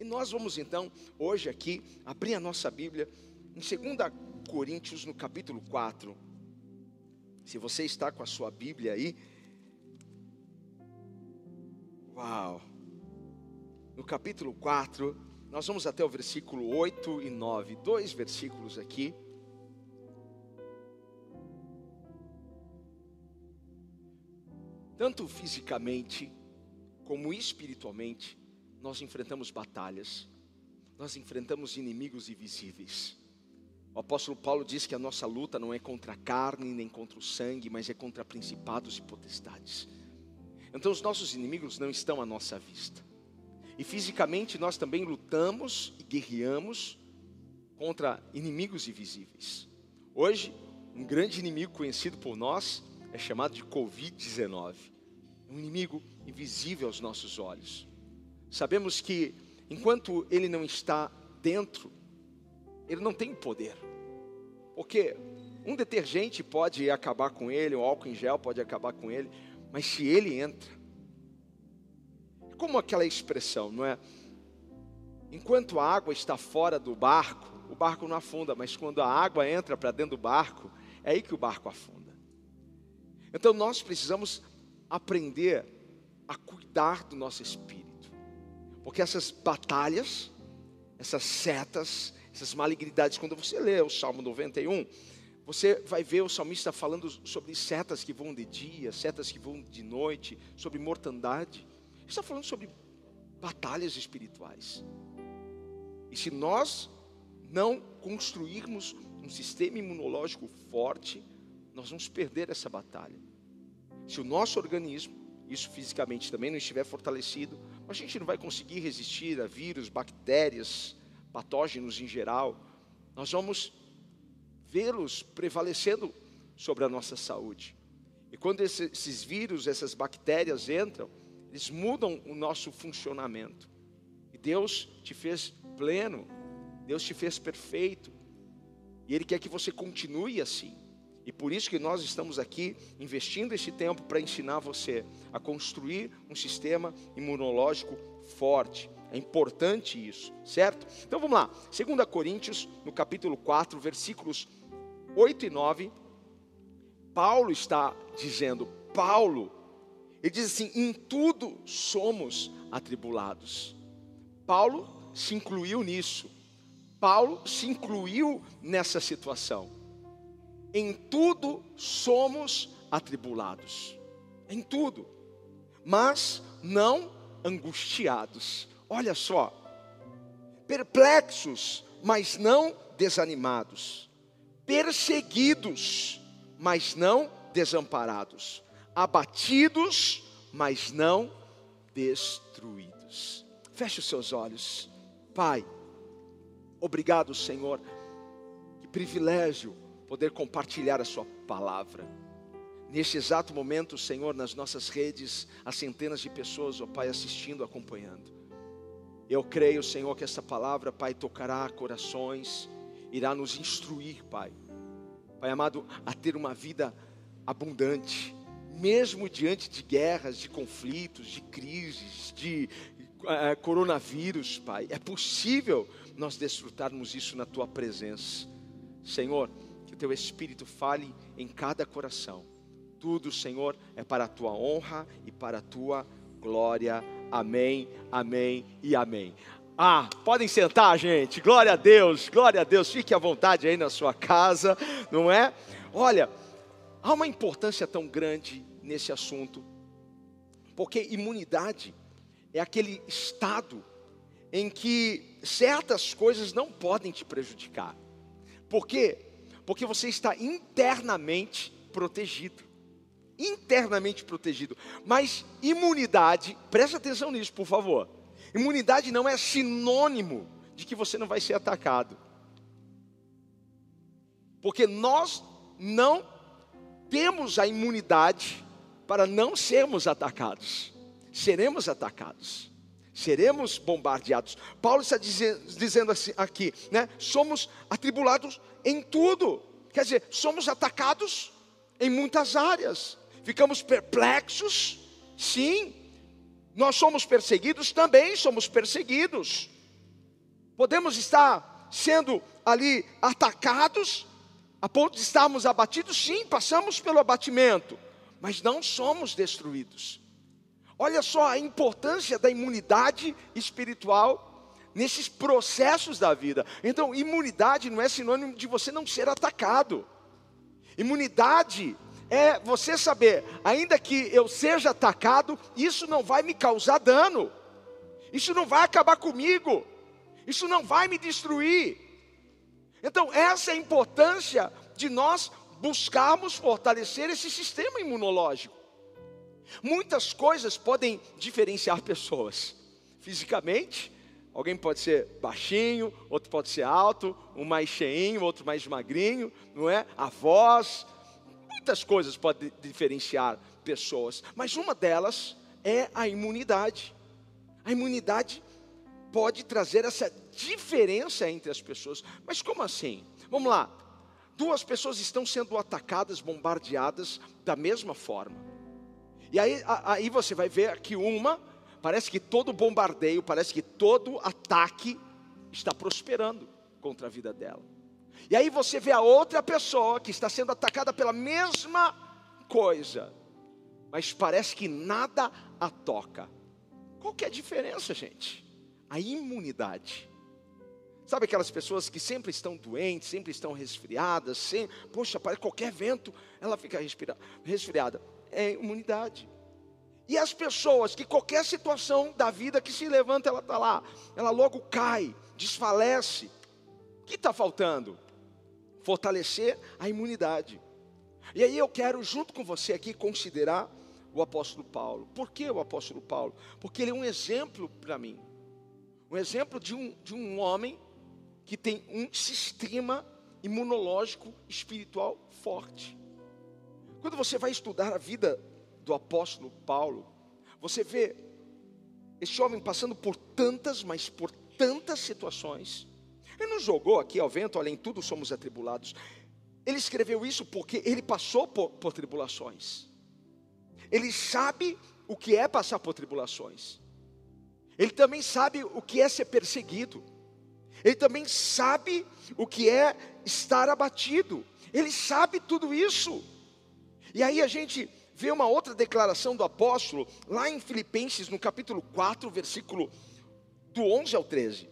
E nós vamos então, hoje aqui, abrir a nossa Bíblia em 2 Coríntios, no capítulo 4. Se você está com a sua Bíblia aí, uau! No capítulo 4, nós vamos até o versículo 8 e 9, dois versículos aqui. Tanto fisicamente como espiritualmente, nós enfrentamos batalhas, nós enfrentamos inimigos invisíveis. O apóstolo Paulo diz que a nossa luta não é contra a carne nem contra o sangue, mas é contra principados e potestades. Então os nossos inimigos não estão à nossa vista. E fisicamente nós também lutamos e guerreamos contra inimigos invisíveis. Hoje, um grande inimigo conhecido por nós é chamado de Covid-19. Um inimigo invisível aos nossos olhos. Sabemos que enquanto ele não está dentro, ele não tem poder. Porque um detergente pode acabar com ele, um álcool em gel pode acabar com ele, mas se ele entra, como aquela expressão, não é? Enquanto a água está fora do barco, o barco não afunda, mas quando a água entra para dentro do barco, é aí que o barco afunda. Então nós precisamos aprender a cuidar do nosso espírito. Porque essas batalhas, essas setas, essas malignidades, quando você lê o Salmo 91, você vai ver o salmista falando sobre setas que vão de dia, setas que vão de noite, sobre mortandade. Ele está falando sobre batalhas espirituais. E se nós não construirmos um sistema imunológico forte, nós vamos perder essa batalha. Se o nosso organismo, isso fisicamente também não estiver fortalecido, a gente não vai conseguir resistir a vírus, bactérias, patógenos em geral. Nós vamos vê-los prevalecendo sobre a nossa saúde. E quando esses vírus, essas bactérias entram, eles mudam o nosso funcionamento. E Deus te fez pleno, Deus te fez perfeito. E Ele quer que você continue assim. E por isso que nós estamos aqui investindo esse tempo para ensinar você a construir um sistema imunológico forte. É importante isso, certo? Então vamos lá. 2 Coríntios, no capítulo 4, versículos 8 e 9. Paulo está dizendo, Paulo, ele diz assim: em tudo somos atribulados. Paulo se incluiu nisso. Paulo se incluiu nessa situação. Em tudo somos atribulados. Em tudo. Mas não angustiados. Olha só. Perplexos, mas não desanimados. Perseguidos, mas não desamparados. Abatidos, mas não destruídos. Feche os seus olhos. Pai, obrigado, Senhor. Que privilégio poder compartilhar a Sua palavra. Neste exato momento, Senhor, nas nossas redes, há centenas de pessoas, ó Pai, assistindo, acompanhando. Eu creio, Senhor, que essa palavra, Pai, tocará corações, irá nos instruir, Pai. Pai amado, a ter uma vida abundante, mesmo diante de guerras, de conflitos, de crises, de uh, coronavírus, Pai. É possível nós desfrutarmos isso na Tua presença. Senhor, teu Espírito fale em cada coração. Tudo, Senhor, é para a tua honra e para a tua glória. Amém, amém e amém. Ah, podem sentar, gente. Glória a Deus, glória a Deus. Fique à vontade aí na sua casa, não é? Olha, há uma importância tão grande nesse assunto, porque imunidade é aquele estado em que certas coisas não podem te prejudicar. Porque porque você está internamente protegido. Internamente protegido. Mas imunidade, preste atenção nisso, por favor. Imunidade não é sinônimo de que você não vai ser atacado. Porque nós não temos a imunidade para não sermos atacados. Seremos atacados. Seremos bombardeados. Paulo está dizendo, dizendo assim, aqui, né? Somos atribulados em tudo. Quer dizer, somos atacados em muitas áreas. Ficamos perplexos, sim. Nós somos perseguidos, também somos perseguidos. Podemos estar sendo ali atacados, a ponto de estarmos abatidos, sim, passamos pelo abatimento, mas não somos destruídos. Olha só a importância da imunidade espiritual nesses processos da vida. Então, imunidade não é sinônimo de você não ser atacado. Imunidade é você saber, ainda que eu seja atacado, isso não vai me causar dano. Isso não vai acabar comigo. Isso não vai me destruir. Então, essa é a importância de nós buscarmos fortalecer esse sistema imunológico. Muitas coisas podem diferenciar pessoas. Fisicamente, alguém pode ser baixinho, outro pode ser alto, um mais cheinho, outro mais magrinho, não é? A voz, muitas coisas podem diferenciar pessoas, mas uma delas é a imunidade. A imunidade pode trazer essa diferença entre as pessoas. Mas como assim? Vamos lá. Duas pessoas estão sendo atacadas, bombardeadas da mesma forma. E aí, aí você vai ver que uma, parece que todo bombardeio, parece que todo ataque está prosperando contra a vida dela. E aí você vê a outra pessoa que está sendo atacada pela mesma coisa, mas parece que nada a toca. Qual que é a diferença, gente? A imunidade. Sabe aquelas pessoas que sempre estão doentes, sempre estão resfriadas, sempre, poxa, para qualquer vento ela fica resfriada é imunidade. E as pessoas que qualquer situação da vida que se levanta, ela está lá, ela logo cai, desfalece. O que está faltando? Fortalecer a imunidade. E aí eu quero, junto com você aqui, considerar o apóstolo Paulo. Por que o apóstolo Paulo? Porque ele é um exemplo para mim. Um exemplo de um, de um homem que tem um sistema imunológico espiritual forte. Quando você vai estudar a vida do apóstolo Paulo, você vê esse homem passando por tantas, mas por tantas situações. Ele não jogou aqui ao vento, além tudo somos atribulados. Ele escreveu isso porque ele passou por, por tribulações. Ele sabe o que é passar por tribulações. Ele também sabe o que é ser perseguido. Ele também sabe o que é estar abatido. Ele sabe tudo isso. E aí a gente vê uma outra declaração do apóstolo, lá em Filipenses, no capítulo 4, versículo do 11 ao 13,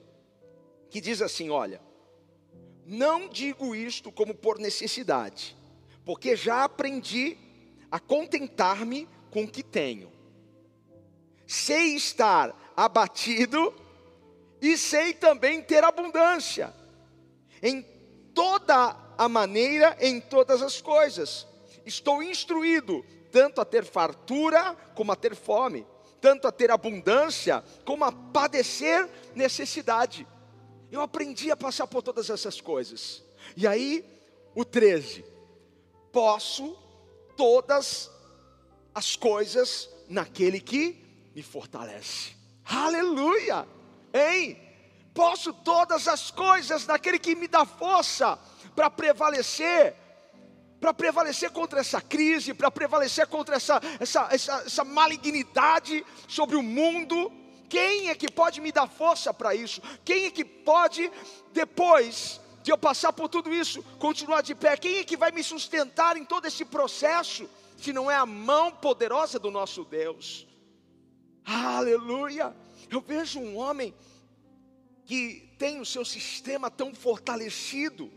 que diz assim: Olha, não digo isto como por necessidade, porque já aprendi a contentar-me com o que tenho. Sei estar abatido e sei também ter abundância, em toda a maneira, em todas as coisas estou instruído tanto a ter fartura como a ter fome, tanto a ter abundância como a padecer necessidade. Eu aprendi a passar por todas essas coisas. E aí, o 13: posso todas as coisas naquele que me fortalece. Aleluia! Hein? Posso todas as coisas naquele que me dá força para prevalecer para prevalecer contra essa crise, para prevalecer contra essa, essa, essa, essa malignidade sobre o mundo. Quem é que pode me dar força para isso? Quem é que pode, depois de eu passar por tudo isso, continuar de pé? Quem é que vai me sustentar em todo esse processo? Se não é a mão poderosa do nosso Deus. Aleluia! Eu vejo um homem que tem o seu sistema tão fortalecido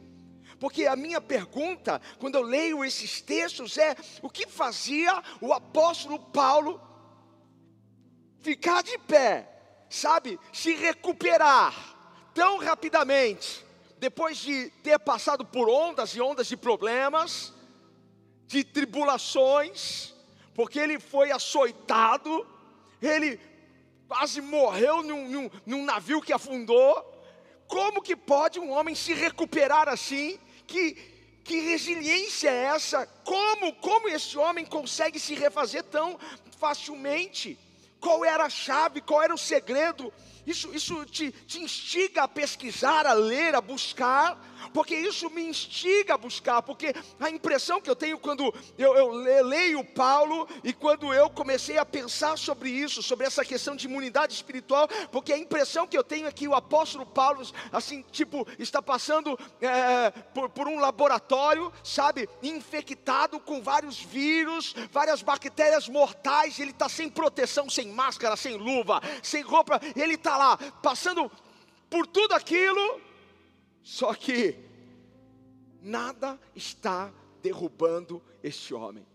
porque a minha pergunta, quando eu leio esses textos, é: o que fazia o apóstolo Paulo ficar de pé, sabe, se recuperar tão rapidamente, depois de ter passado por ondas e ondas de problemas, de tribulações, porque ele foi açoitado, ele quase morreu num, num, num navio que afundou. Como que pode um homem se recuperar assim que, que resiliência é essa? Como, como esse homem consegue se refazer tão facilmente? Qual era a chave? Qual era o segredo? Isso, isso te, te instiga a pesquisar, a ler, a buscar, porque isso me instiga a buscar, porque a impressão que eu tenho quando eu, eu, leio Paulo e quando eu comecei a pensar sobre isso, sobre essa questão de imunidade espiritual, porque a impressão que eu tenho é que o apóstolo Paulo, assim, tipo, está passando é, por, por um laboratório, sabe, infectado com vários vírus, várias bactérias mortais, ele está sem proteção, sem máscara, sem luva, sem roupa, ele está lá passando por tudo aquilo só que nada está derrubando este homem.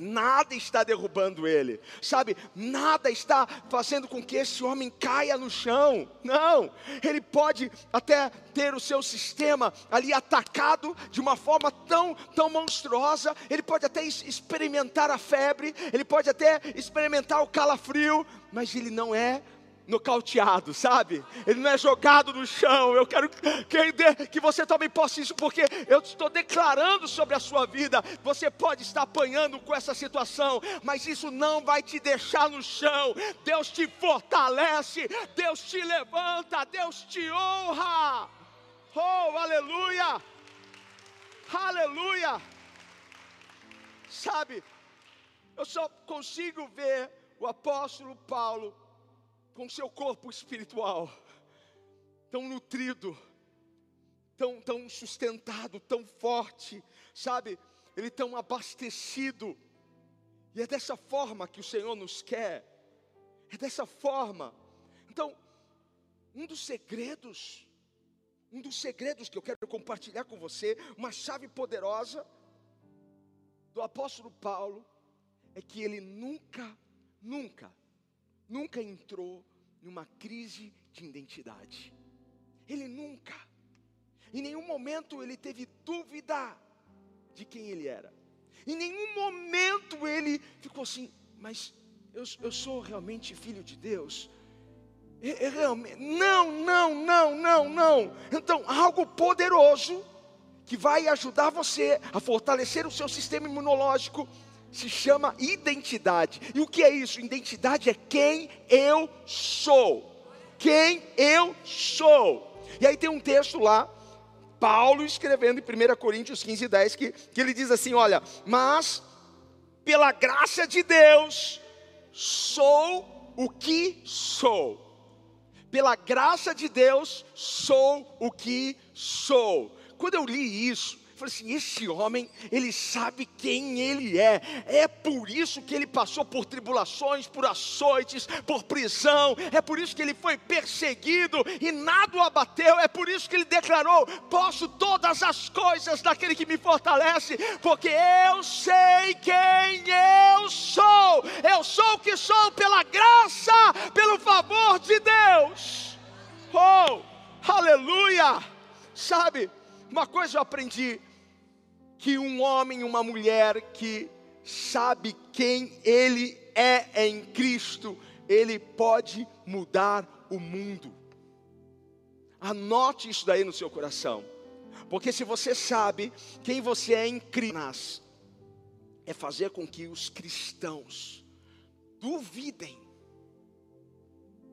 Nada está derrubando ele, sabe? Nada está fazendo com que esse homem caia no chão. Não, ele pode até ter o seu sistema ali atacado de uma forma tão, tão monstruosa. Ele pode até experimentar a febre, ele pode até experimentar o calafrio, mas ele não é nocauteado, sabe? Ele não é jogado no chão. Eu quero que, que você também possa isso, porque eu estou declarando sobre a sua vida. Você pode estar apanhando com essa situação, mas isso não vai te deixar no chão. Deus te fortalece, Deus te levanta, Deus te honra. Oh, aleluia! Aleluia! Sabe, eu só consigo ver o apóstolo Paulo com seu corpo espiritual tão nutrido, tão, tão sustentado, tão forte, sabe? Ele tão abastecido. E é dessa forma que o Senhor nos quer. É dessa forma. Então, um dos segredos, um dos segredos que eu quero compartilhar com você, uma chave poderosa do apóstolo Paulo, é que ele nunca, nunca nunca entrou numa crise de identidade. Ele nunca, em nenhum momento ele teve dúvida de quem ele era. Em nenhum momento ele ficou assim, mas eu, eu sou realmente filho de Deus? Eu, eu realmente, não, não, não, não, não. Então, algo poderoso que vai ajudar você a fortalecer o seu sistema imunológico se chama identidade. E o que é isso? Identidade é quem eu sou. Quem eu sou. E aí tem um texto lá, Paulo escrevendo em 1 Coríntios 15, 10, que, que ele diz assim: Olha, mas pela graça de Deus, sou o que sou. Pela graça de Deus, sou o que sou. Quando eu li isso, falei assim: esse homem, ele sabe quem ele é, é por isso que ele passou por tribulações, por açoites, por prisão, é por isso que ele foi perseguido e nada o abateu, é por isso que ele declarou: posso todas as coisas daquele que me fortalece, porque eu sei quem eu sou, eu sou o que sou pela graça, pelo favor de Deus. Oh, aleluia! Sabe, uma coisa eu aprendi que um homem, uma mulher que sabe quem ele é em Cristo, ele pode mudar o mundo. Anote isso daí no seu coração, porque se você sabe quem você é em Cristo, é fazer com que os cristãos duvidem,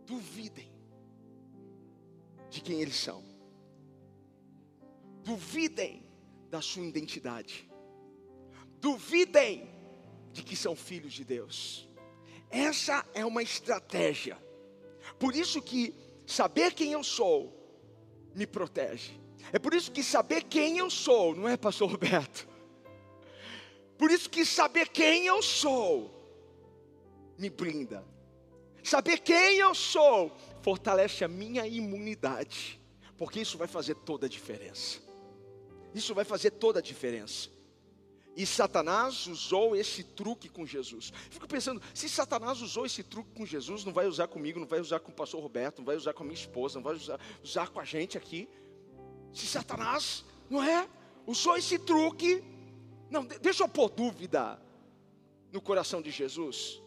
duvidem de quem eles são, duvidem da sua identidade. Duvidem de que são filhos de Deus. Essa é uma estratégia. Por isso que saber quem eu sou me protege. É por isso que saber quem eu sou, não é pastor Roberto? Por isso que saber quem eu sou me brinda. Saber quem eu sou fortalece a minha imunidade, porque isso vai fazer toda a diferença. Isso vai fazer toda a diferença. E Satanás usou esse truque com Jesus. Fico pensando, se Satanás usou esse truque com Jesus, não vai usar comigo, não vai usar com o pastor Roberto, não vai usar com a minha esposa, não vai usar, usar com a gente aqui. Se Satanás, não é? Usou esse truque. Não, deixa eu pôr dúvida no coração de Jesus.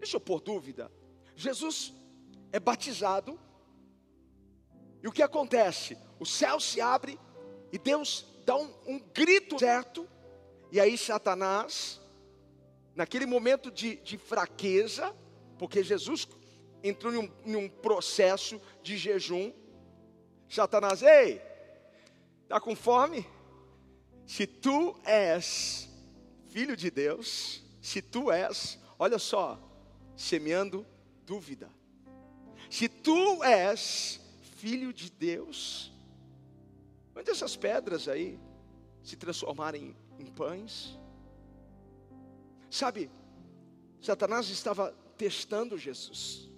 Deixa eu pôr dúvida. Jesus é batizado. E o que acontece? O céu se abre e Deus dá um, um grito certo, e aí Satanás, naquele momento de, de fraqueza, porque Jesus entrou em um, em um processo de jejum. Satanás, ei, está com fome? Se tu és filho de Deus, se tu és, olha só, semeando dúvida. Se tu és filho de Deus, mande essas pedras aí se transformarem em pães. Sabe, Satanás estava testando Jesus.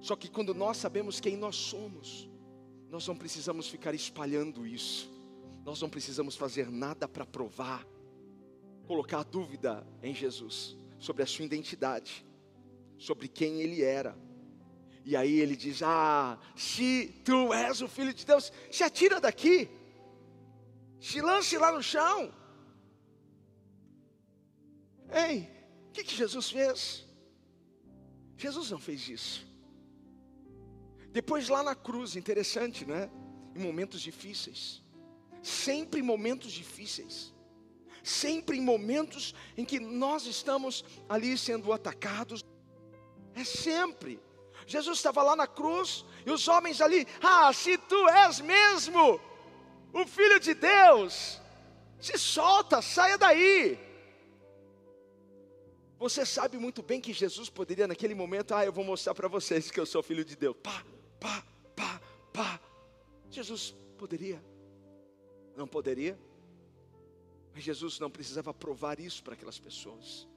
Só que quando nós sabemos quem nós somos, nós não precisamos ficar espalhando isso. Nós não precisamos fazer nada para provar, colocar dúvida em Jesus sobre a sua identidade, sobre quem ele era. E aí ele diz: Ah, se tu és o filho de Deus, se atira daqui, se lance lá no chão. Ei, o que, que Jesus fez? Jesus não fez isso. Depois lá na cruz, interessante, né? Em momentos difíceis, sempre em momentos difíceis, sempre em momentos em que nós estamos ali sendo atacados, é sempre. Jesus estava lá na cruz e os homens ali, ah, se tu és mesmo o filho de Deus, se solta, saia daí. Você sabe muito bem que Jesus poderia naquele momento, ah, eu vou mostrar para vocês que eu sou filho de Deus. Pá, pá, pá, pá. Jesus poderia? Não poderia? Mas Jesus não precisava provar isso para aquelas pessoas.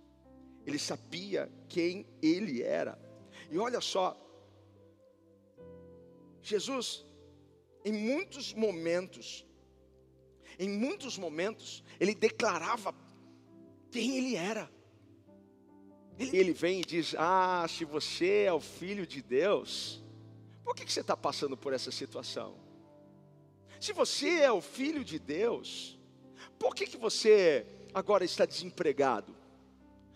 Ele sabia quem ele era. E olha só, Jesus, em muitos momentos, em muitos momentos, ele declarava quem ele era. Ele vem e diz: Ah, se você é o filho de Deus, por que, você está passando por essa situação? Se você é o filho de Deus, por que, que você agora está desempregado?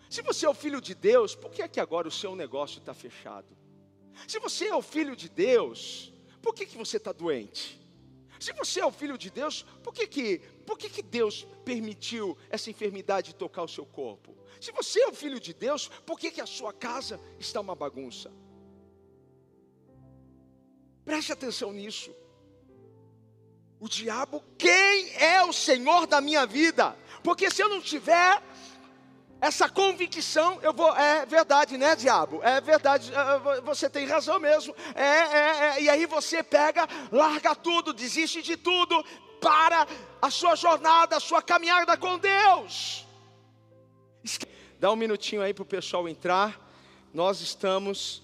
Se você é o filho de Deus, por que é que agora o seu negócio está fechado? Se você é o filho de Deus, por que, que você está doente? Se você é o filho de Deus, por que, que, por que, que Deus permitiu essa enfermidade tocar o seu corpo? Se você é o filho de Deus, por que, que a sua casa está uma bagunça? Preste atenção nisso. O diabo, quem é o Senhor da minha vida? Porque se eu não tiver essa convicção, eu vou, é verdade, né, diabo? É verdade, é, você tem razão mesmo. É, é, é, e aí você pega, larga tudo, desiste de tudo, para a sua jornada, a sua caminhada com Deus. Dá um minutinho aí para o pessoal entrar. Nós estamos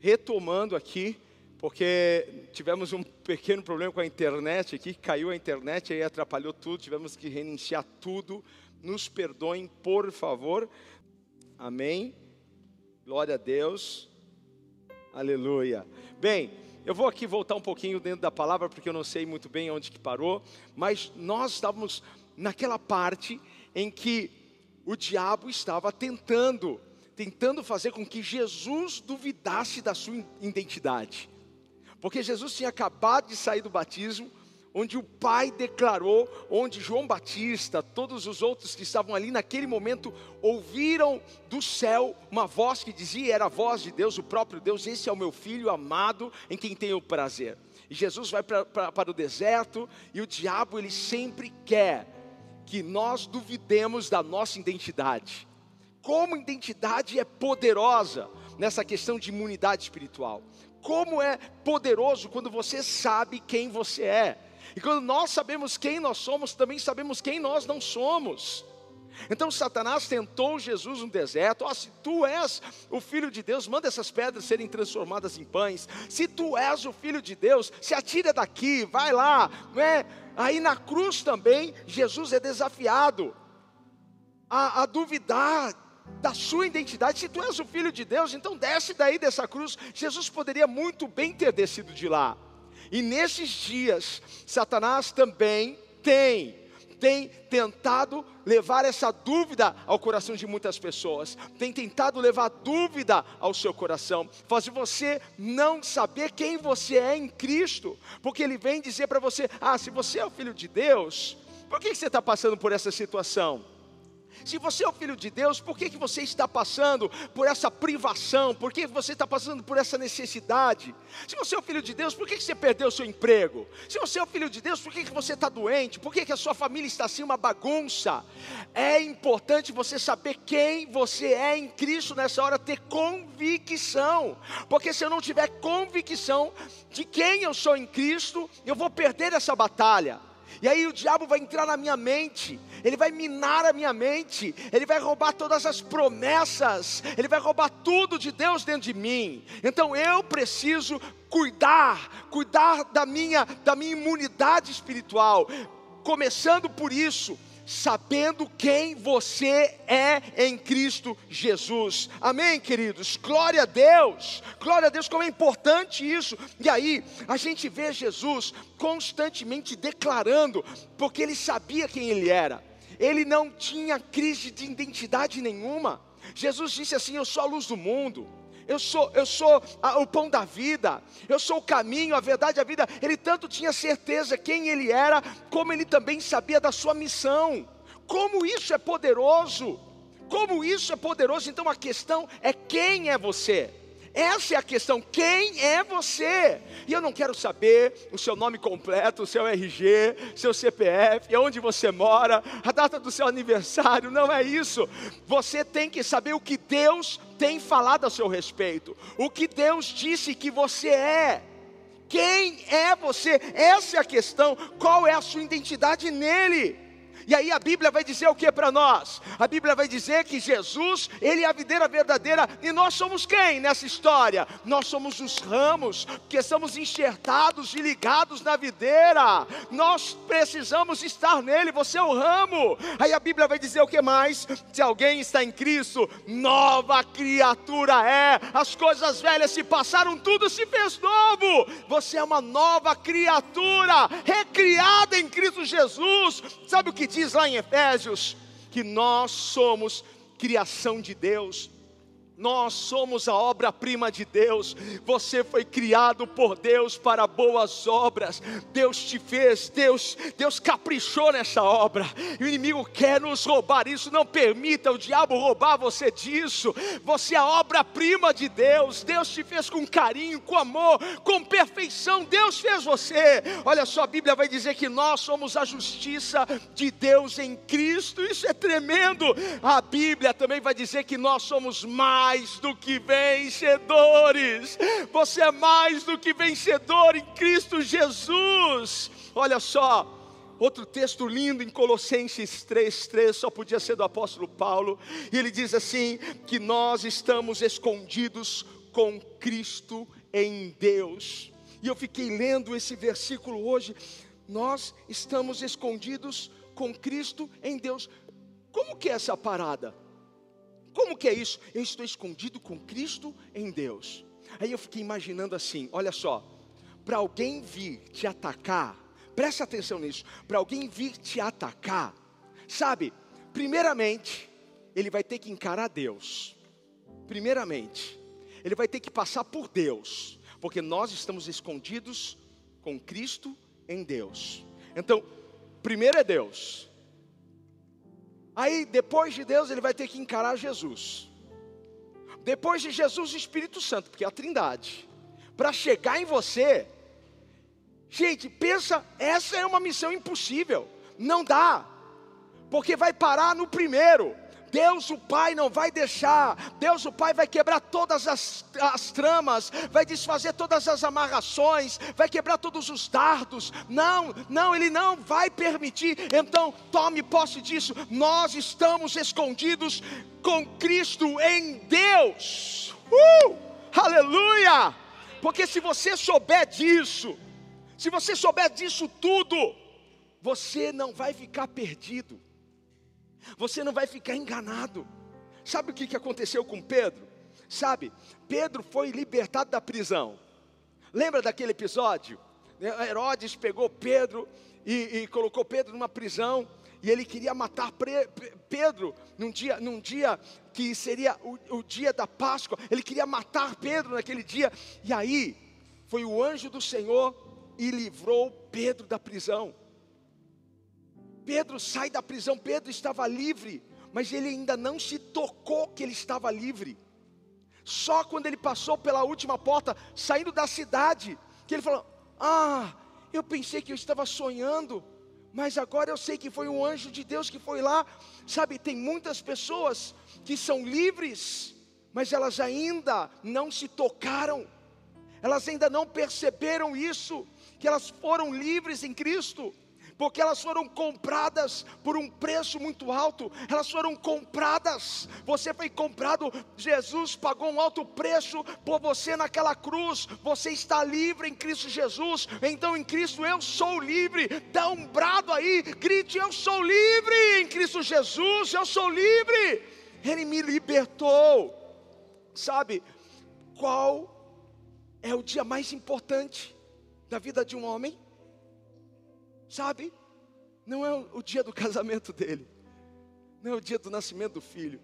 retomando aqui, porque tivemos um pequeno problema com a internet aqui, caiu a internet, aí atrapalhou tudo, tivemos que reiniciar tudo. Nos perdoem, por favor. Amém. Glória a Deus. Aleluia. Bem, eu vou aqui voltar um pouquinho dentro da palavra, porque eu não sei muito bem onde que parou, mas nós estávamos naquela parte em que o diabo estava tentando, tentando fazer com que Jesus duvidasse da sua identidade. Porque Jesus tinha acabado de sair do batismo, onde o Pai declarou, onde João Batista, todos os outros que estavam ali naquele momento, ouviram do céu uma voz que dizia, era a voz de Deus, o próprio Deus: Esse é o meu filho amado, em quem tenho prazer. E Jesus vai pra, pra, para o deserto, e o diabo, ele sempre quer que nós duvidemos da nossa identidade. Como identidade é poderosa nessa questão de imunidade espiritual. Como é poderoso quando você sabe quem você é. E quando nós sabemos quem nós somos, também sabemos quem nós não somos. Então Satanás tentou Jesus no deserto: oh, se tu és o filho de Deus, manda essas pedras serem transformadas em pães. Se tu és o filho de Deus, se atira daqui, vai lá, não é? Aí na cruz também, Jesus é desafiado a, a duvidar da sua identidade. Se tu és o filho de Deus, então desce daí dessa cruz. Jesus poderia muito bem ter descido de lá. E nesses dias, Satanás também tem tem tentado levar essa dúvida ao coração de muitas pessoas, tem tentado levar dúvida ao seu coração, fazer você não saber quem você é em Cristo, porque Ele vem dizer para você: ah, se você é o filho de Deus, por que você está passando por essa situação? Se você é o filho de Deus, por que, que você está passando por essa privação? Por que você está passando por essa necessidade? Se você é o filho de Deus, por que, que você perdeu o seu emprego? Se você é o filho de Deus, por que, que você está doente? Por que, que a sua família está assim uma bagunça? É importante você saber quem você é em Cristo nessa hora, ter convicção. Porque se eu não tiver convicção de quem eu sou em Cristo, eu vou perder essa batalha. E aí o diabo vai entrar na minha mente, ele vai minar a minha mente, ele vai roubar todas as promessas, ele vai roubar tudo de Deus dentro de mim. Então eu preciso cuidar, cuidar da minha da minha imunidade espiritual, começando por isso, sabendo quem você é em Cristo Jesus. Amém, queridos? Glória a Deus, glória a Deus, como é importante isso. E aí, a gente vê Jesus constantemente declarando, porque ele sabia quem ele era, ele não tinha crise de identidade nenhuma. Jesus disse assim: Eu sou a luz do mundo eu sou, eu sou a, o pão da vida, eu sou o caminho, a verdade, a vida. Ele tanto tinha certeza quem ele era, como ele também sabia da sua missão. Como isso é poderoso! Como isso é poderoso! Então a questão é quem é você? Essa é a questão, quem é você? E eu não quero saber o seu nome completo, o seu RG, seu CPF, onde você mora, a data do seu aniversário, não é isso. Você tem que saber o que Deus tem falado a seu respeito, o que Deus disse que você é. Quem é você? Essa é a questão. Qual é a sua identidade nele? E aí a Bíblia vai dizer o que para nós? A Bíblia vai dizer que Jesus, Ele é a videira verdadeira, e nós somos quem nessa história? Nós somos os ramos, que estamos enxertados e ligados na videira, nós precisamos estar nele, você é o ramo. Aí a Bíblia vai dizer o que mais? Se alguém está em Cristo, nova criatura é, as coisas velhas se passaram, tudo se fez novo, você é uma nova criatura, recriada em Cristo Jesus, sabe o que diz lá em Efésios que nós somos criação de Deus, nós somos a obra-prima de Deus. Você foi criado por Deus para boas obras. Deus te fez, Deus, Deus caprichou nessa obra. E o inimigo quer nos roubar isso. Não permita o diabo roubar você disso. Você é a obra-prima de Deus. Deus te fez com carinho, com amor, com perfeição. Deus fez você. Olha só, a Bíblia vai dizer que nós somos a justiça de Deus em Cristo. Isso é tremendo. A Bíblia também vai dizer que nós somos mais mais do que vencedores. Você é mais do que vencedor em Cristo Jesus. Olha só, outro texto lindo em Colossenses 3:3, só podia ser do apóstolo Paulo, e ele diz assim: que nós estamos escondidos com Cristo em Deus. E eu fiquei lendo esse versículo hoje. Nós estamos escondidos com Cristo em Deus. Como que é essa parada? Como que é isso? Eu estou escondido com Cristo em Deus. Aí eu fiquei imaginando assim: olha só, para alguém vir te atacar, presta atenção nisso, para alguém vir te atacar, sabe, primeiramente, ele vai ter que encarar Deus, primeiramente, ele vai ter que passar por Deus, porque nós estamos escondidos com Cristo em Deus. Então, primeiro é Deus, Aí, depois de Deus, ele vai ter que encarar Jesus. Depois de Jesus, o Espírito Santo, porque é a Trindade. Para chegar em você, gente, pensa, essa é uma missão impossível. Não dá, porque vai parar no primeiro. Deus o Pai não vai deixar, Deus o Pai vai quebrar todas as, as tramas, vai desfazer todas as amarrações, vai quebrar todos os dardos. Não, não, Ele não vai permitir. Então, tome posse disso. Nós estamos escondidos com Cristo em Deus. Uh! Aleluia! Porque se você souber disso, se você souber disso tudo, você não vai ficar perdido você não vai ficar enganado. Sabe o que, aconteceu com Pedro? Sabe, Pedro foi libertado da prisão. Lembra daquele episódio? Herodes pegou Pedro e, e colocou Pedro numa prisão e ele queria matar Pedro num dia, num dia que seria o, o, dia da Páscoa. Ele queria matar Pedro naquele dia. E aí foi o anjo do Senhor e livrou Pedro da prisão. Pedro sai da prisão, Pedro estava livre, mas ele ainda não se tocou que ele estava livre. Só quando ele passou pela última porta, saindo da cidade, que ele falou: Ah, eu pensei que eu estava sonhando, mas agora eu sei que foi um anjo de Deus que foi lá. Sabe, tem muitas pessoas que são livres, mas elas ainda não se tocaram, elas ainda não perceberam isso, que elas foram livres em Cristo porque elas foram compradas por um preço muito alto, elas foram compradas, você foi comprado, Jesus pagou um alto preço por você naquela cruz, você está livre em Cristo Jesus, então em Cristo eu sou livre, dá um brado aí, grite: Eu sou livre em Cristo Jesus, eu sou livre, Ele me libertou, sabe qual é o dia mais importante da vida de um homem? Sabe? Não é o dia do casamento dele, não é o dia do nascimento do filho,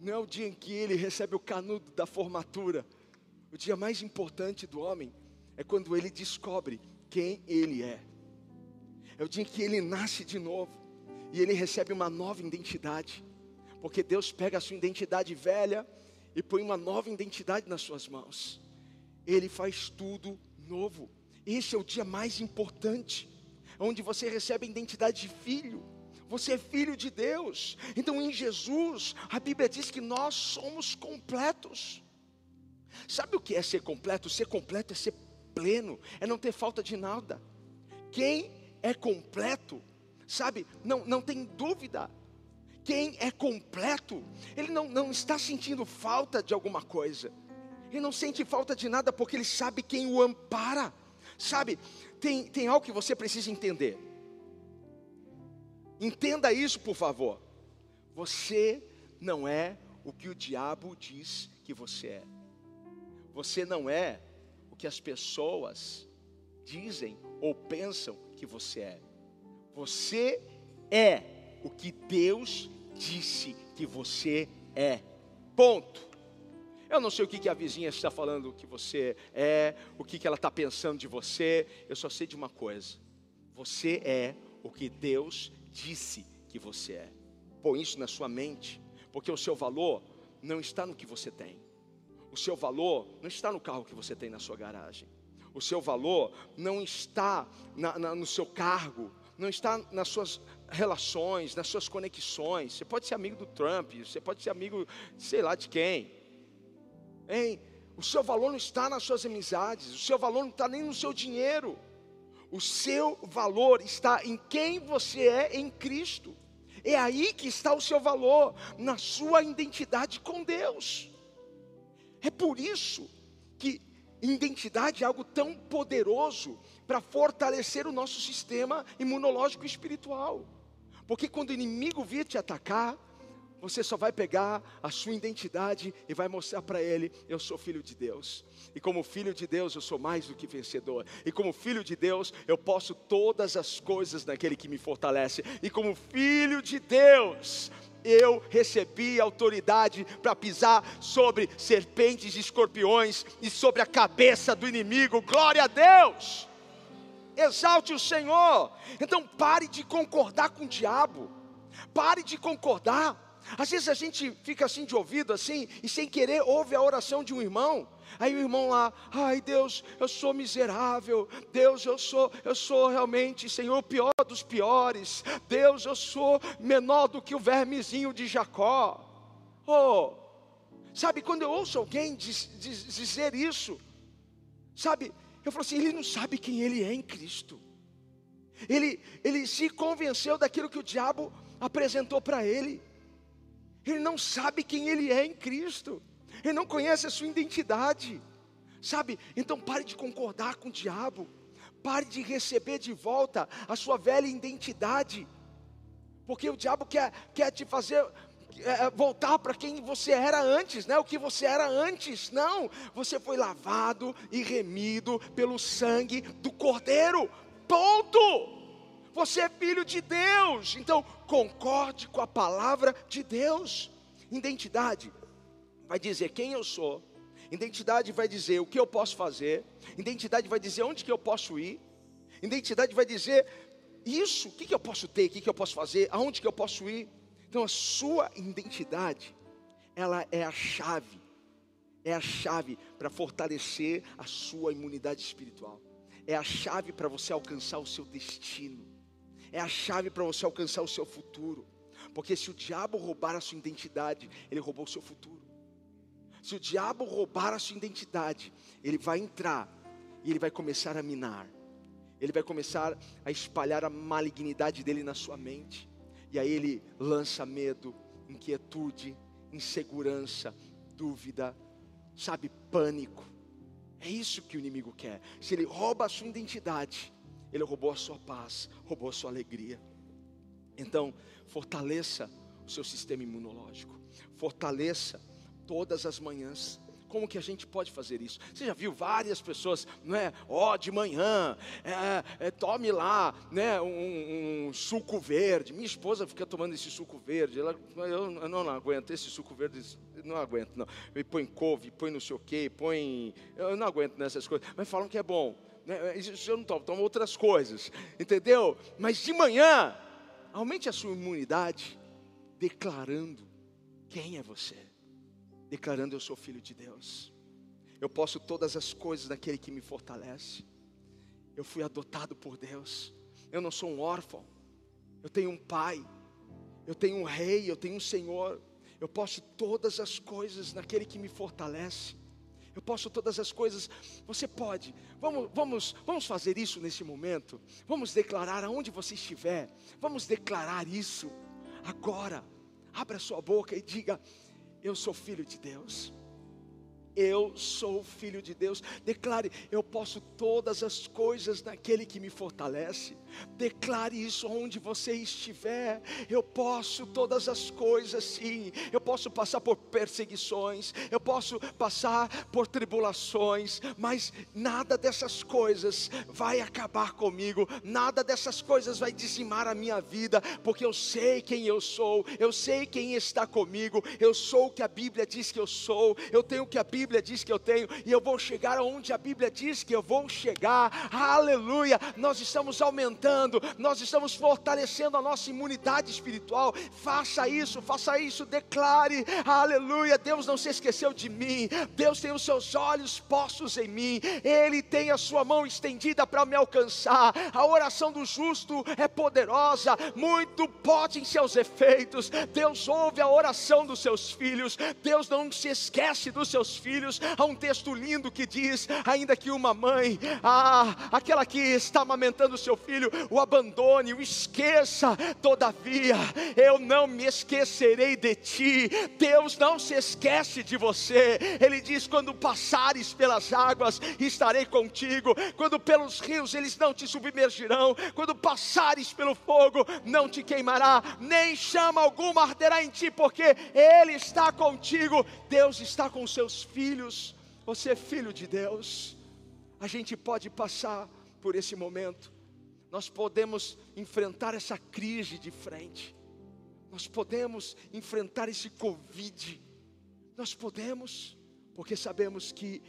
não é o dia em que ele recebe o canudo da formatura. O dia mais importante do homem é quando ele descobre quem ele é. É o dia em que ele nasce de novo e ele recebe uma nova identidade, porque Deus pega a sua identidade velha e põe uma nova identidade nas suas mãos. Ele faz tudo novo. Esse é o dia mais importante onde você recebe a identidade de filho. Você é filho de Deus. Então em Jesus, a Bíblia diz que nós somos completos. Sabe o que é ser completo? Ser completo é ser pleno, é não ter falta de nada. Quem é completo, sabe, não, não tem dúvida. Quem é completo, ele não, não está sentindo falta de alguma coisa. Ele não sente falta de nada porque ele sabe quem o ampara. Sabe, tem, tem algo que você precisa entender. Entenda isso, por favor. Você não é o que o diabo diz que você é. Você não é o que as pessoas dizem ou pensam que você é. Você é o que Deus disse que você é. Ponto. Eu não sei o que, que a vizinha está falando que você é, o que, que ela está pensando de você. Eu só sei de uma coisa: você é o que Deus disse que você é. Põe isso na sua mente, porque o seu valor não está no que você tem. O seu valor não está no carro que você tem na sua garagem. O seu valor não está na, na, no seu cargo, não está nas suas relações, nas suas conexões. Você pode ser amigo do Trump, você pode ser amigo, sei lá de quem. Hein? O seu valor não está nas suas amizades, o seu valor não está nem no seu dinheiro. O seu valor está em quem você é em Cristo. É aí que está o seu valor, na sua identidade com Deus. É por isso que identidade é algo tão poderoso para fortalecer o nosso sistema imunológico e espiritual. Porque quando o inimigo vir te atacar, você só vai pegar a sua identidade e vai mostrar para ele: eu sou filho de Deus. E como filho de Deus, eu sou mais do que vencedor. E como filho de Deus, eu posso todas as coisas naquele que me fortalece. E como filho de Deus, eu recebi autoridade para pisar sobre serpentes e escorpiões e sobre a cabeça do inimigo. Glória a Deus! Exalte o Senhor. Então pare de concordar com o diabo. Pare de concordar às vezes a gente fica assim de ouvido, assim, e sem querer ouve a oração de um irmão. Aí o irmão lá, ai Deus, eu sou miserável. Deus, eu sou, eu sou realmente, Senhor, o pior dos piores. Deus, eu sou menor do que o vermezinho de Jacó. Oh, sabe, quando eu ouço alguém diz, diz, dizer isso, sabe, eu falo assim, ele não sabe quem ele é em Cristo. Ele, ele se convenceu daquilo que o diabo apresentou para ele. Ele não sabe quem ele é em Cristo. Ele não conhece a sua identidade. Sabe? Então pare de concordar com o diabo. Pare de receber de volta a sua velha identidade. Porque o diabo quer, quer te fazer é, é voltar para quem você era antes, né? O que você era antes. Não, você foi lavado e remido pelo sangue do Cordeiro. Ponto. Você é filho de Deus, então concorde com a palavra de Deus. Identidade vai dizer quem eu sou, identidade vai dizer o que eu posso fazer, identidade vai dizer onde que eu posso ir, identidade vai dizer isso, o que, que eu posso ter, o que, que eu posso fazer, aonde que eu posso ir. Então a sua identidade, ela é a chave, é a chave para fortalecer a sua imunidade espiritual, é a chave para você alcançar o seu destino, é a chave para você alcançar o seu futuro, porque se o diabo roubar a sua identidade, ele roubou o seu futuro. Se o diabo roubar a sua identidade, ele vai entrar e ele vai começar a minar. Ele vai começar a espalhar a malignidade dele na sua mente. E aí ele lança medo, inquietude, insegurança, dúvida, sabe, pânico. É isso que o inimigo quer. Se ele rouba a sua identidade, ele roubou a sua paz, roubou a sua alegria. Então, fortaleça o seu sistema imunológico. Fortaleça todas as manhãs como que a gente pode fazer isso? Você já viu várias pessoas, não é? Ó, oh, de manhã, é, é, tome lá, né? Um, um, suco verde. Minha esposa fica tomando esse suco verde. Ela, eu, eu não, aguento esse suco verde, não aguento, não. E põe couve, põe não sei o quê, põe. Eu não aguento nessas coisas. Mas falam que é bom. Né? Isso eu não tomo, tomo outras coisas, entendeu? Mas de manhã, aumente a sua imunidade, declarando quem é você declarando: Eu sou filho de Deus. Eu posso todas as coisas daquele que me fortalece. Eu fui adotado por Deus. Eu não sou um órfão. Eu tenho um pai. Eu tenho um rei. Eu tenho um Senhor. Eu posso todas as coisas naquele que me fortalece. Eu posso todas as coisas. Você pode. Vamos, vamos, vamos fazer isso nesse momento. Vamos declarar aonde você estiver. Vamos declarar isso agora. Abra sua boca e diga: eu sou filho de Deus. Eu sou filho de Deus. Declare, eu posso todas as coisas naquele que me fortalece. Declare isso onde você estiver. Eu posso todas as coisas, sim. Eu posso passar por perseguições, eu posso passar por tribulações, mas nada dessas coisas vai acabar comigo. Nada dessas coisas vai dizimar a minha vida, porque eu sei quem eu sou. Eu sei quem está comigo. Eu sou o que a Bíblia diz que eu sou. Eu tenho o que a Bíblia diz que eu tenho e eu vou chegar aonde a Bíblia diz que eu vou chegar. Aleluia! Nós estamos aumentando, nós estamos fortalecendo a nossa imunidade espiritual. Faça isso, faça isso, declare, aleluia. Deus não se esqueceu de mim, Deus tem os seus olhos postos em mim, Ele tem a sua mão estendida para me alcançar. A oração do justo é poderosa, muito pode em seus efeitos. Deus ouve a oração dos seus filhos, Deus não se esquece dos seus filhos. Há um texto lindo que diz: ainda que uma mãe, ah, aquela que está amamentando o seu filho, o abandone, o esqueça. Todavia, eu não me esquecerei de ti. Deus não se esquece de você. Ele diz: quando passares pelas águas, estarei contigo. Quando pelos rios, eles não te submergirão. Quando passares pelo fogo, não te queimará, nem chama alguma arderá em ti, porque Ele está contigo. Deus está com seus filhos. Você é filho de Deus. A gente pode passar por esse momento nós podemos enfrentar essa crise de frente, nós podemos enfrentar esse Covid, nós podemos, porque sabemos que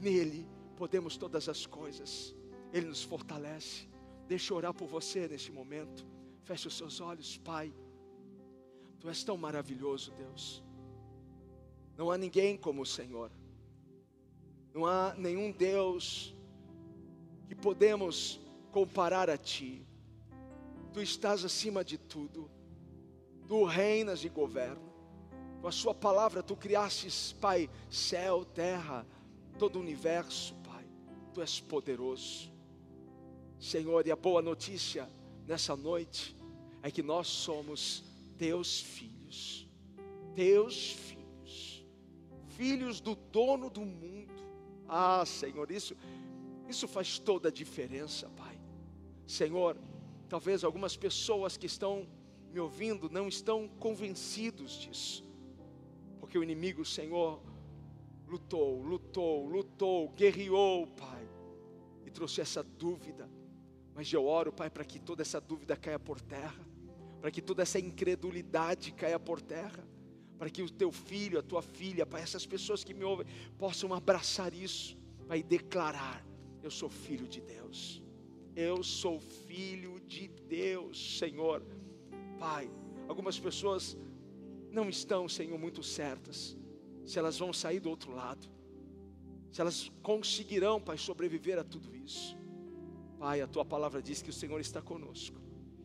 nele podemos todas as coisas, Ele nos fortalece. Deixa eu orar por você nesse momento. Feche os seus olhos, Pai. Tu és tão maravilhoso, Deus. Não há ninguém como o Senhor. Não há nenhum Deus que podemos comparar a ti. Tu estás acima de tudo, tu reinas e governas. Com a Sua palavra, tu criastes, Pai, céu, terra, todo o universo, Pai. Tu és poderoso, Senhor. E a boa notícia nessa noite é que nós somos Teus filhos, Teus filhos, filhos do dono do mundo. Ah, Senhor, isso, isso faz toda a diferença, Pai. Senhor, talvez algumas pessoas que estão me ouvindo não estão convencidos disso, porque o inimigo, Senhor, lutou, lutou, lutou, guerreou, Pai, e trouxe essa dúvida. Mas eu oro, Pai, para que toda essa dúvida caia por terra, para que toda essa incredulidade caia por terra, para que o teu filho, a tua filha, Pai, essas pessoas que me ouvem, possam abraçar isso, Pai, e declarar: Eu sou filho de Deus. Eu sou filho de Deus, Senhor. Pai, Algumas pessoas não estão, Senhor, muito certas se elas vão sair do outro lado, se elas conseguirão, Pai, sobreviver a tudo isso. Pai, a tua palavra diz que o Senhor está conosco,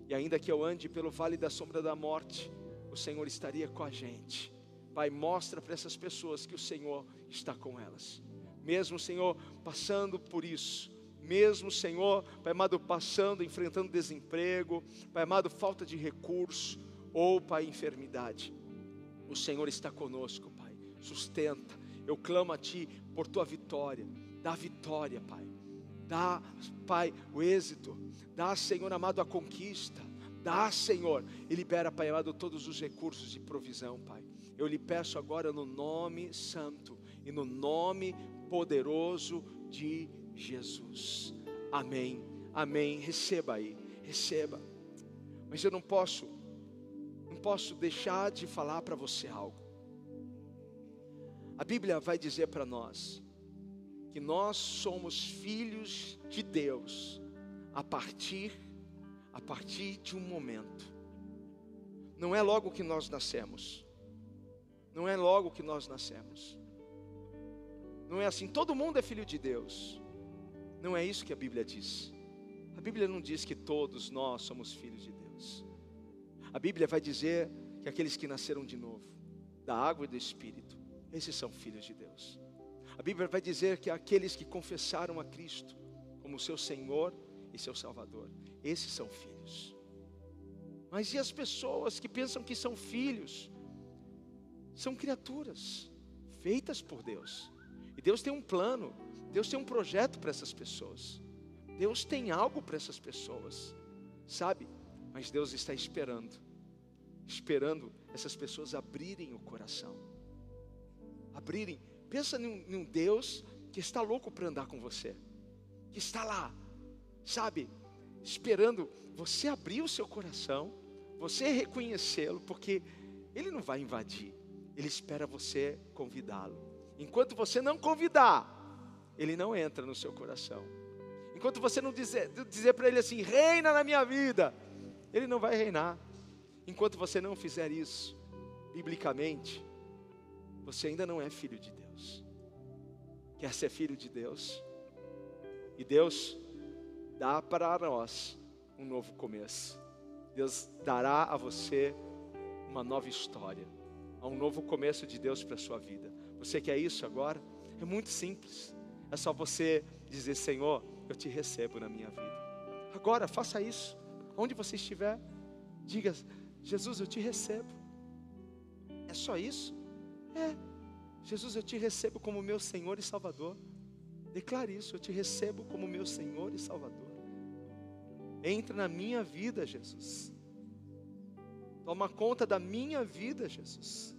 e ainda que eu ande pelo vale da sombra da morte, o Senhor estaria com a gente. Pai, mostra para essas pessoas que o Senhor está com elas. Mesmo, Senhor, passando por isso, mesmo, Senhor, Pai amado, passando, enfrentando desemprego, Pai amado, falta de recurso, ou, Pai, enfermidade, o Senhor está conosco, Pai, sustenta. Eu clamo a Ti por Tua vitória, dá vitória, Pai, dá, Pai, o êxito, dá, Senhor amado, a conquista, dá, Senhor, e libera, Pai amado, todos os recursos de provisão, Pai. Eu lhe peço agora no nome santo e no nome poderoso de Jesus. Amém. Amém. Receba aí, receba. Mas eu não posso, não posso deixar de falar para você algo. A Bíblia vai dizer para nós que nós somos filhos de Deus a partir a partir de um momento. Não é logo que nós nascemos. Não é logo que nós nascemos. Não é assim, todo mundo é filho de Deus. Não é isso que a Bíblia diz. A Bíblia não diz que todos nós somos filhos de Deus. A Bíblia vai dizer que aqueles que nasceram de novo, da água e do Espírito, esses são filhos de Deus. A Bíblia vai dizer que aqueles que confessaram a Cristo como seu Senhor e seu Salvador, esses são filhos. Mas e as pessoas que pensam que são filhos? São criaturas feitas por Deus. E Deus tem um plano Deus tem um projeto para essas pessoas. Deus tem algo para essas pessoas, sabe? Mas Deus está esperando, esperando essas pessoas abrirem o coração, abrirem. Pensa num, num Deus que está louco para andar com você, que está lá, sabe? Esperando você abrir o seu coração, você reconhecê-lo, porque Ele não vai invadir, Ele espera você convidá-lo. Enquanto você não convidar, ele não entra no seu coração. Enquanto você não dizer, dizer para ele assim, reina na minha vida, ele não vai reinar. Enquanto você não fizer isso, biblicamente, você ainda não é filho de Deus. Quer ser filho de Deus? E Deus dá para nós um novo começo. Deus dará a você uma nova história, um novo começo de Deus para a sua vida. Você quer isso agora? É muito simples. É só você dizer: Senhor, eu te recebo na minha vida. Agora, faça isso. Onde você estiver, diga: Jesus, eu te recebo. É só isso? É. Jesus, eu te recebo como meu Senhor e Salvador. Declare isso: eu te recebo como meu Senhor e Salvador. Entra na minha vida, Jesus. Toma conta da minha vida, Jesus.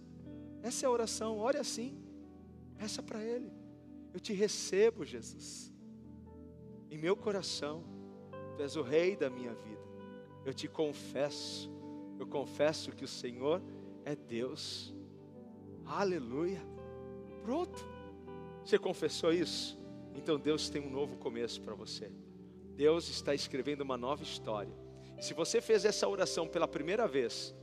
Essa é a oração, ore assim. Peça para Ele. Eu te recebo, Jesus. Em meu coração, Tu és o Rei da minha vida. Eu te confesso, eu confesso que o Senhor é Deus. Aleluia. Pronto. Você confessou isso? Então Deus tem um novo começo para você. Deus está escrevendo uma nova história. Se você fez essa oração pela primeira vez,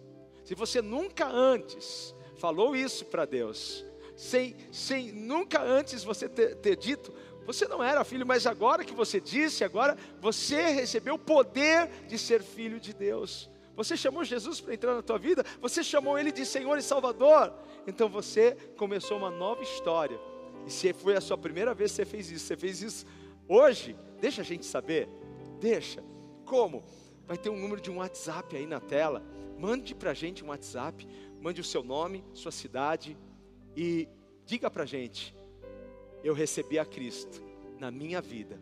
se você nunca antes falou isso para Deus, sem, sem nunca antes você ter, ter dito, você não era filho, mas agora que você disse, agora você recebeu o poder de ser filho de Deus. Você chamou Jesus para entrar na tua vida, você chamou Ele de Senhor e Salvador. Então você começou uma nova história. E se foi a sua primeira vez que você fez isso, você fez isso hoje, deixa a gente saber. Deixa. Como? Vai ter um número de um WhatsApp aí na tela. Mande para a gente um WhatsApp. Mande o seu nome, sua cidade, e diga para a gente: eu recebi a Cristo na minha vida.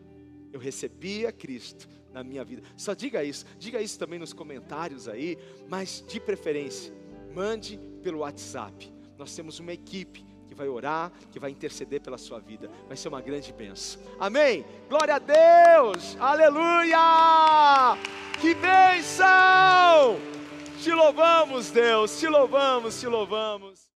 Eu recebi a Cristo na minha vida. Só diga isso, diga isso também nos comentários aí, mas de preferência, mande pelo WhatsApp. Nós temos uma equipe vai orar, que vai interceder pela sua vida. Vai ser uma grande bênção. Amém. Glória a Deus. Aleluia! Que bênção! Te louvamos, Deus. Te louvamos, te louvamos.